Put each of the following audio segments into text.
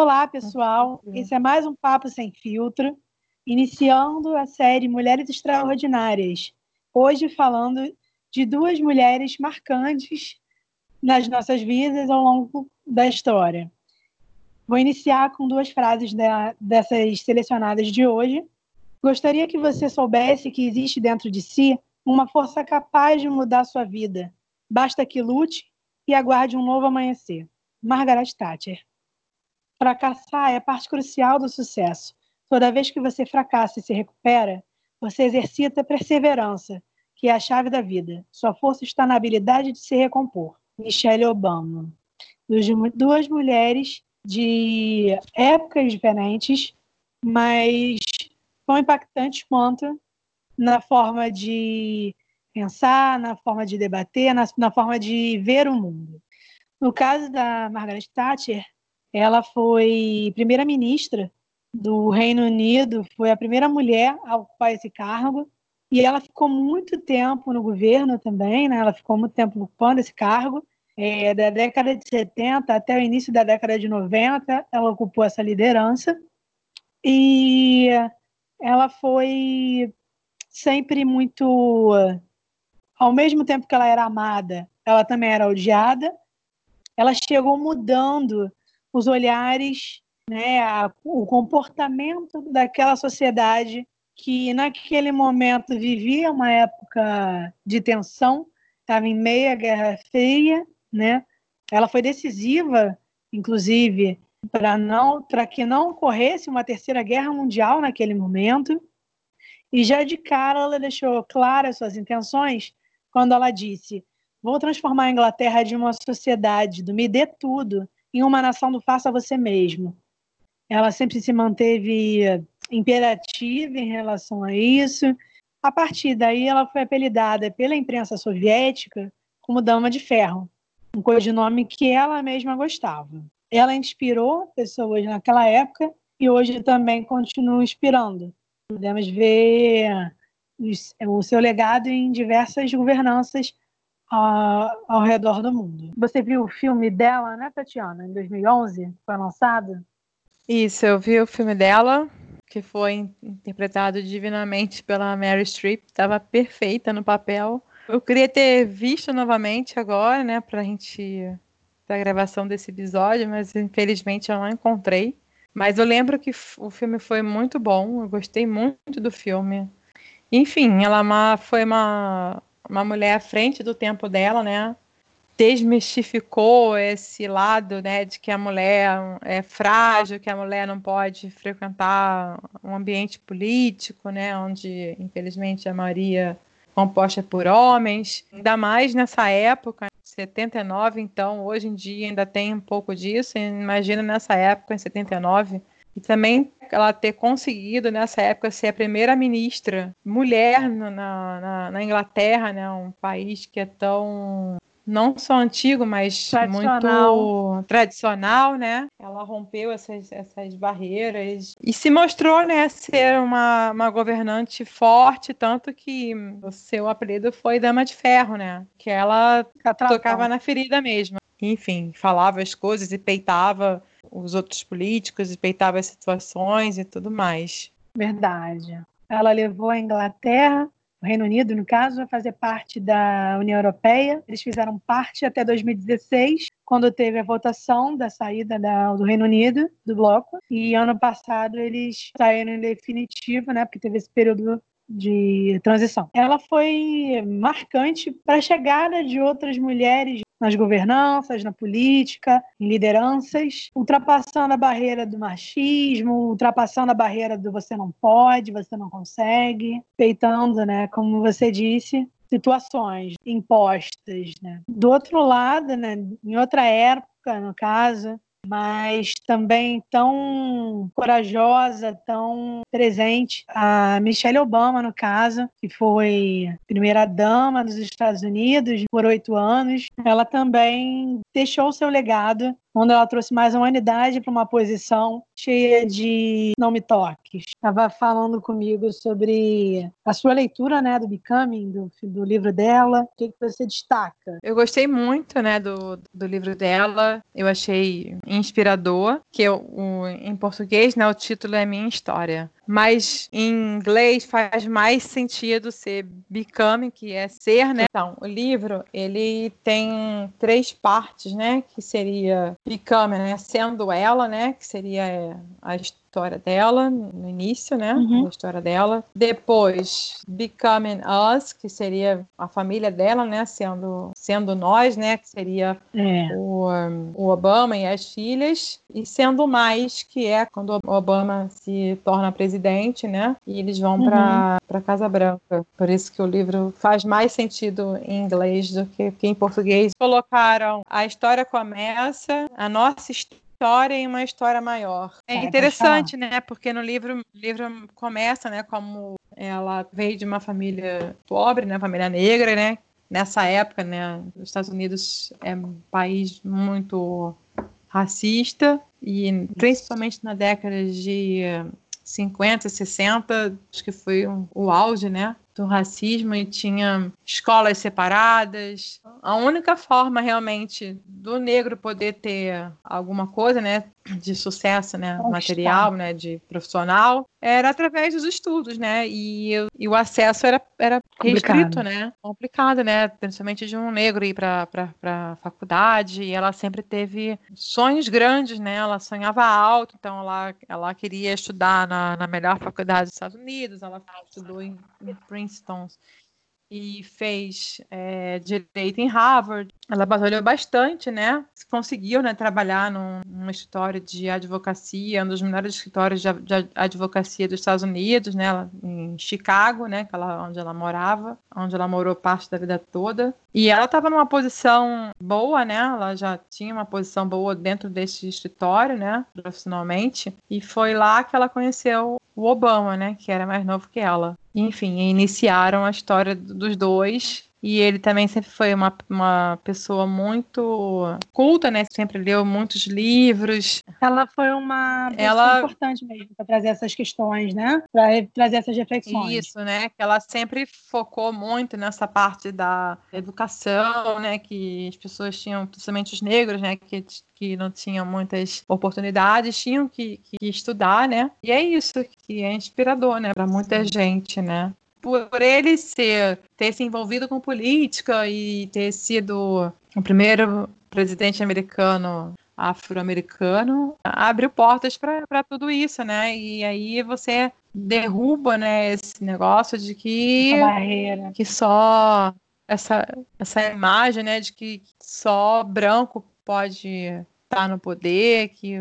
Olá, pessoal. Esse é mais um Papo Sem Filtro, iniciando a série Mulheres Extraordinárias. Hoje falando de duas mulheres marcantes nas nossas vidas ao longo da história. Vou iniciar com duas frases da, dessas selecionadas de hoje. Gostaria que você soubesse que existe dentro de si uma força capaz de mudar sua vida. Basta que lute e aguarde um novo amanhecer. Margaret Thatcher. Fracassar é parte crucial do sucesso. Toda vez que você fracassa e se recupera, você exercita perseverança, que é a chave da vida. Sua força está na habilidade de se recompor. Michelle Obama. Duas mulheres de épocas diferentes, mas tão impactantes quanto na forma de pensar, na forma de debater, na, na forma de ver o mundo. No caso da Margaret Thatcher, ela foi primeira-ministra do Reino Unido, foi a primeira mulher a ocupar esse cargo, e ela ficou muito tempo no governo também, né? ela ficou muito tempo ocupando esse cargo. É, da década de 70 até o início da década de 90, ela ocupou essa liderança. E ela foi sempre muito. Ao mesmo tempo que ela era amada, ela também era odiada. Ela chegou mudando os olhares, né, a, o comportamento daquela sociedade que naquele momento vivia uma época de tensão, estava em meia Guerra Fria, né? Ela foi decisiva, inclusive, para não para que não ocorresse uma terceira guerra mundial naquele momento. E já de cara ela deixou claras suas intenções quando ela disse: "Vou transformar a Inglaterra de uma sociedade do me dê tudo em uma nação do faça você mesmo. Ela sempre se manteve imperativa em relação a isso. A partir daí, ela foi apelidada pela imprensa soviética como Dama de Ferro, um codinome que ela mesma gostava. Ela inspirou pessoas naquela época e hoje também continua inspirando. Podemos ver o seu legado em diversas governanças ao, redor do mundo. Você viu o filme dela, né, Tatiana, em 2011? Foi lançado? Isso, eu vi o filme dela, que foi interpretado divinamente pela Mary Streep. Estava perfeita no papel. Eu queria ter visto novamente agora, né, para a gente da gravação desse episódio, mas infelizmente eu não encontrei. Mas eu lembro que o filme foi muito bom, eu gostei muito do filme. Enfim, ela foi uma uma mulher à frente do tempo dela, né? Desmistificou esse lado, né, de que a mulher é frágil, que a mulher não pode frequentar um ambiente político, né, onde infelizmente a maioria composta por homens, ainda mais nessa época, 79, então hoje em dia ainda tem um pouco disso, imagina nessa época, em 79, e também ela ter conseguido nessa época ser a primeira ministra mulher na, na, na Inglaterra, né, um país que é tão não só antigo, mas tradicional. muito tradicional, né? Ela rompeu essas, essas barreiras e se mostrou, né, ser uma, uma governante forte, tanto que o seu apelido foi Dama de Ferro, né? Que ela tocava na ferida mesmo. Enfim, falava as coisas e peitava os outros políticos, respeitava as situações e tudo mais. Verdade. Ela levou a Inglaterra, o Reino Unido, no caso, a fazer parte da União Europeia. Eles fizeram parte até 2016, quando teve a votação da saída da, do Reino Unido do bloco. E ano passado eles saíram em definitivo, né? Porque teve esse período de transição. Ela foi marcante para a chegada de outras mulheres nas governanças, na política, em lideranças, ultrapassando a barreira do machismo, ultrapassando a barreira do você não pode, você não consegue, peitando, né, como você disse, situações impostas, né? Do outro lado, né, em outra época, no caso, mas também tão corajosa, tão presente. A Michelle Obama, no caso, que foi primeira-dama dos Estados Unidos por oito anos, ela também deixou seu legado, quando ela trouxe mais humanidade para uma posição cheia de não me toques. Estava falando comigo sobre a sua leitura, né, do Becoming, do, do livro dela. O que, que você destaca? Eu gostei muito, né, do, do livro dela. Eu achei inspirador, que eu, o, em português, né, o título é Minha História mas em inglês faz mais sentido ser becoming, que é ser, né? Então, o livro, ele tem três partes, né? Que seria becoming, né? Sendo ela, né? Que seria a história dela, no início, né? Uhum. A história dela. Depois, Becoming Us, que seria a família dela, né? Sendo, sendo nós, né? Que seria é. o, o Obama e as filhas. E sendo mais, que é quando o Obama se torna presidente, né? E eles vão uhum. para Casa Branca. Por isso que o livro faz mais sentido em inglês do que, que em português. Colocaram a história começa, a nossa história história em uma história maior. É, é interessante, né? Porque no livro, livro começa, né, como ela veio de uma família pobre, né, família negra, né? Nessa época, né, os Estados Unidos é um país muito racista e principalmente na década de 50, 60, acho que foi o auge, né, do racismo e tinha escolas separadas. A única forma realmente do negro poder ter alguma coisa, né, de sucesso, né, material, né, de profissional, era através dos estudos, né, e, e o acesso era, era restrito, né, complicado, né, principalmente de um negro ir para para faculdade, e ela sempre teve sonhos grandes, né, ela sonhava alto, então ela, ela queria estudar na, na melhor faculdade dos Estados Unidos, ela estudou em, em Princeton e fez é, direito em Harvard. Ela batalhou bastante, né? Conseguiu né, trabalhar num, num escritório de advocacia, um dos melhores escritórios de, de, advocacia dos Estados Unidos, né? Em Chicago, né? Ela, onde ela morava, onde ela morou parte da vida toda. E ela estava numa posição boa, né? Ela já tinha uma posição boa dentro desse escritório, né? Profissionalmente. E foi lá que ela conheceu o Obama, né? Que era mais novo que ela. Enfim, iniciaram a história dos dois e ele também sempre foi uma, uma pessoa muito culta, né? Sempre leu muitos livros. Ela foi uma ela... importante mesmo para trazer essas questões, né? Para trazer essas reflexões. Isso, né? Que ela sempre focou muito nessa parte da educação, né? Que as pessoas tinham, principalmente os negros, né? Que que não tinham muitas oportunidades, tinham que, que, estudar, né? E é isso que é inspirador, né, para muita gente, né? Por ele ser ter se envolvido com política e ter sido o primeiro presidente americano afro-americano abriu portas para tudo isso, né? E aí você derruba, né, esse negócio de que que só essa essa imagem, né, de que só branco pode estar tá no poder, que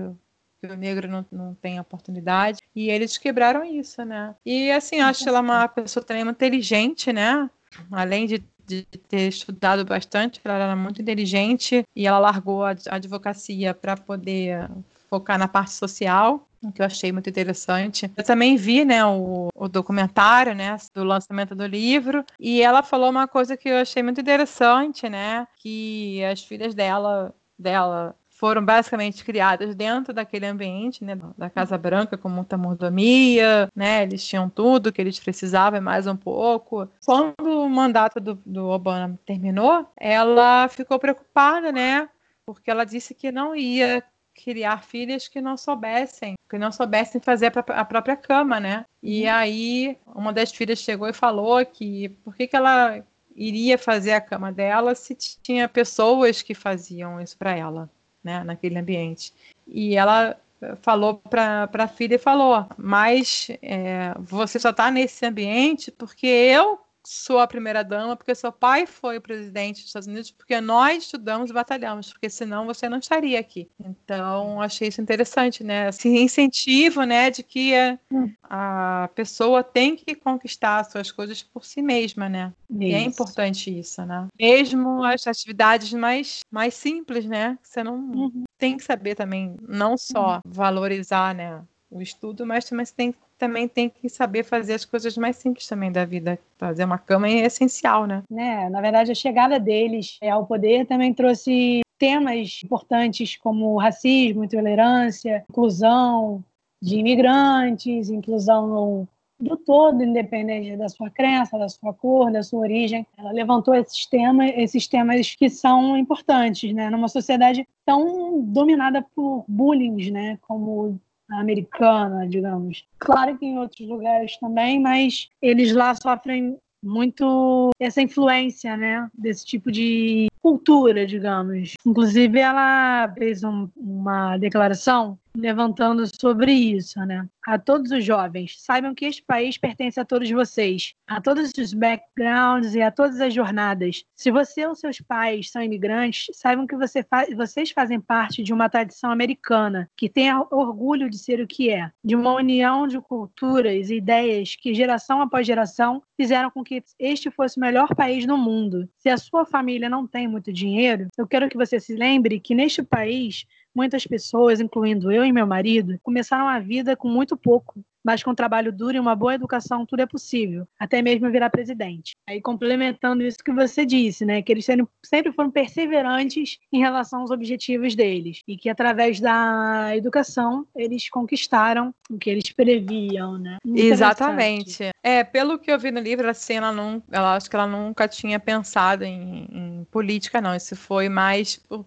que o negro não, não tem oportunidade. E eles quebraram isso, né? E assim, acho ela uma pessoa também muito inteligente, né? Além de, de ter estudado bastante, ela era muito inteligente e ela largou a advocacia para poder focar na parte social, que eu achei muito interessante. Eu também vi, né, o, o, documentário, né, do lançamento do livro, e ela falou uma coisa que eu achei muito interessante, né, que as filhas dela, dela foram basicamente criadas dentro daquele ambiente, né, da Casa Branca, com muita mordomia, né, eles tinham tudo que eles precisavam e mais um pouco. Quando o mandato do, do Obama terminou, ela ficou preocupada, né, porque ela disse que não ia criar filhas que não soubessem, que não soubessem fazer a própria cama, né? E uhum. aí uma das filhas chegou e falou que por que, que ela iria fazer a cama dela se tinha pessoas que faziam isso para ela né, naquele ambiente. E ela falou para a filha e falou: Mas é, você só está nesse ambiente porque eu sou a primeira dama, porque seu pai foi presidente dos Estados Unidos, porque nós estudamos e batalhamos, porque senão você não estaria aqui. Então, achei isso interessante, né? Esse incentivo, né, de que a, a pessoa tem que conquistar as suas coisas por si mesma, né? Isso. E é importante isso, né? Mesmo as atividades mais, mais simples, né? Você não uhum. tem que saber também, não só uhum. valorizar, né? O estudo, mas também tem, também tem que saber fazer as coisas mais simples também da vida. Fazer uma cama é essencial, né? né? Na verdade, a chegada deles ao poder também trouxe temas importantes como racismo, intolerância, inclusão de imigrantes, inclusão do todo, independente da sua crença, da sua cor, da sua origem. Ela levantou esses temas, esses temas que são importantes, né, numa sociedade tão dominada por bullying, né, como americana, digamos. Claro que em outros lugares também, mas eles lá sofrem muito essa influência, né, desse tipo de cultura, digamos. Inclusive, ela fez um, uma declaração levantando sobre isso, né? A todos os jovens, saibam que este país pertence a todos vocês, a todos os backgrounds e a todas as jornadas. Se você ou seus pais são imigrantes, saibam que você fa vocês fazem parte de uma tradição americana que tem orgulho de ser o que é, de uma união de culturas e ideias que geração após geração fizeram com que este fosse o melhor país do mundo. Se a sua família não tem muito dinheiro, eu quero que você se lembre que neste país Muitas pessoas, incluindo eu e meu marido, começaram a vida com muito pouco, mas com trabalho duro e uma boa educação tudo é possível, até mesmo virar presidente. Aí complementando isso que você disse, né, que eles sempre foram perseverantes em relação aos objetivos deles e que através da educação eles conquistaram o que eles previam, né? Exatamente. É, pelo que eu vi no livro, assim, ela não, ela acho que ela nunca tinha pensado em, em política, não. Isso foi mais por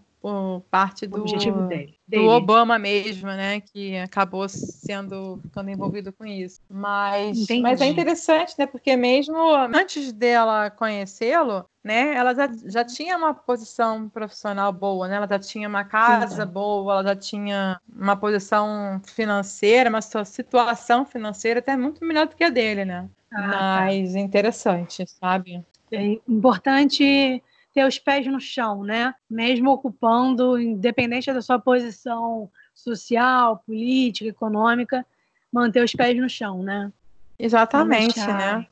parte do, dele, do Obama mesmo, né? Que acabou sendo ficando envolvido com isso. Mas, mas é interessante, né? Porque mesmo antes dela conhecê-lo, né? Ela já, já tinha uma posição profissional boa, né? Ela já tinha uma casa Sim. boa, ela já tinha uma posição financeira, uma situação financeira até muito melhor do que a dele, né? Ah, tá. mas tá. interessante, sabe? É importante ter os pés no chão, né? Mesmo ocupando, independente da sua posição social, política, econômica, manter os pés no chão, né? Exatamente, né?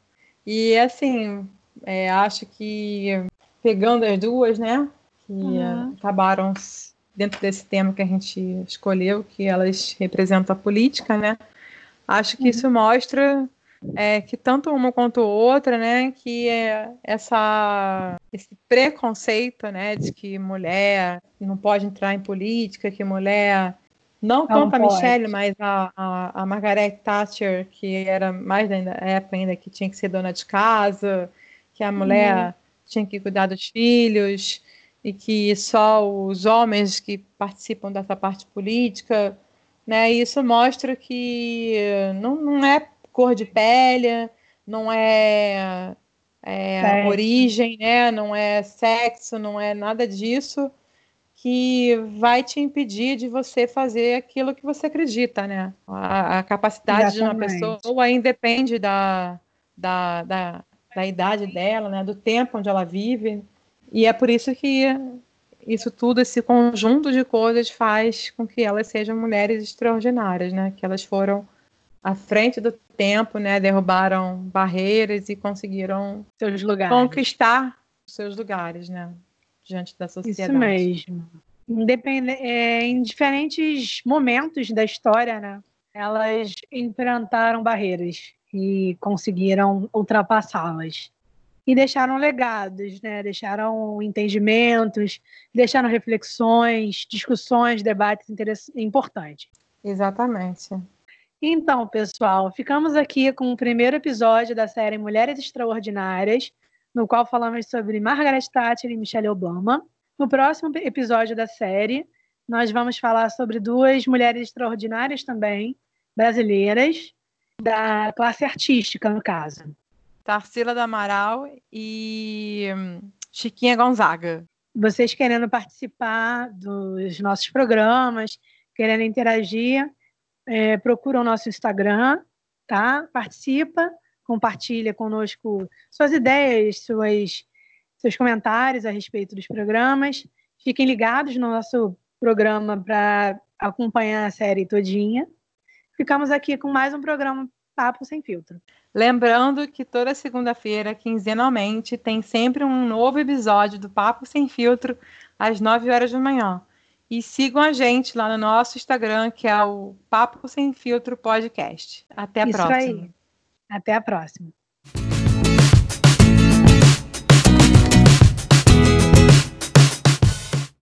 E assim, é, acho que pegando as duas, né? Que uhum. acabaram dentro desse tema que a gente escolheu, que elas representam a política, né? Acho que uhum. isso mostra é, que tanto uma quanto outra, né, que é essa, esse preconceito, né, de que mulher não pode entrar em política, que mulher não, tanto a Michelle, mas a, a, a, Margaret Thatcher, que era mais da época ainda que tinha que ser dona de casa, que a mulher uhum. tinha que cuidar dos filhos e que só os homens que participam dessa parte política, né? Isso mostra que não, não é cor de pele, não é, é origem, né? Não é sexo, não é nada disso que vai te impedir de você fazer aquilo que você acredita, né? A, a capacidade Exatamente. de uma pessoa independe da, da, da, da, idade dela, né? Do tempo onde ela vive. E é por isso que isso tudo, esse conjunto de coisas faz com que elas sejam mulheres extraordinárias, né? Que elas foram à frente do tempo, né, derrubaram barreiras e conseguiram seus lugares. conquistar seus lugares, né, diante da sociedade. Isso mesmo. Independe é, em diferentes momentos da história, né, elas enfrentaram barreiras e conseguiram ultrapassá-las. E deixaram legados, né? deixaram entendimentos, deixaram reflexões, discussões, debates importantes. Exatamente. Então, pessoal, ficamos aqui com o primeiro episódio da série Mulheres Extraordinárias, no qual falamos sobre Margaret Thatcher e Michelle Obama. No próximo episódio da série, nós vamos falar sobre duas mulheres extraordinárias também, brasileiras, da classe artística, no caso. Tarsila do Amaral e hum, Chiquinha Gonzaga. Vocês querendo participar dos nossos programas, querendo interagir, é, procura o nosso Instagram, tá? Participa, compartilha conosco suas ideias, suas, seus comentários a respeito dos programas. Fiquem ligados no nosso programa para acompanhar a série todinha. Ficamos aqui com mais um programa Papo Sem Filtro. Lembrando que toda segunda-feira, quinzenalmente, tem sempre um novo episódio do Papo Sem Filtro às 9 horas da manhã. E sigam a gente lá no nosso Instagram, que é o Papo Sem Filtro Podcast. Até a Isso próxima. Aí. Até a próxima.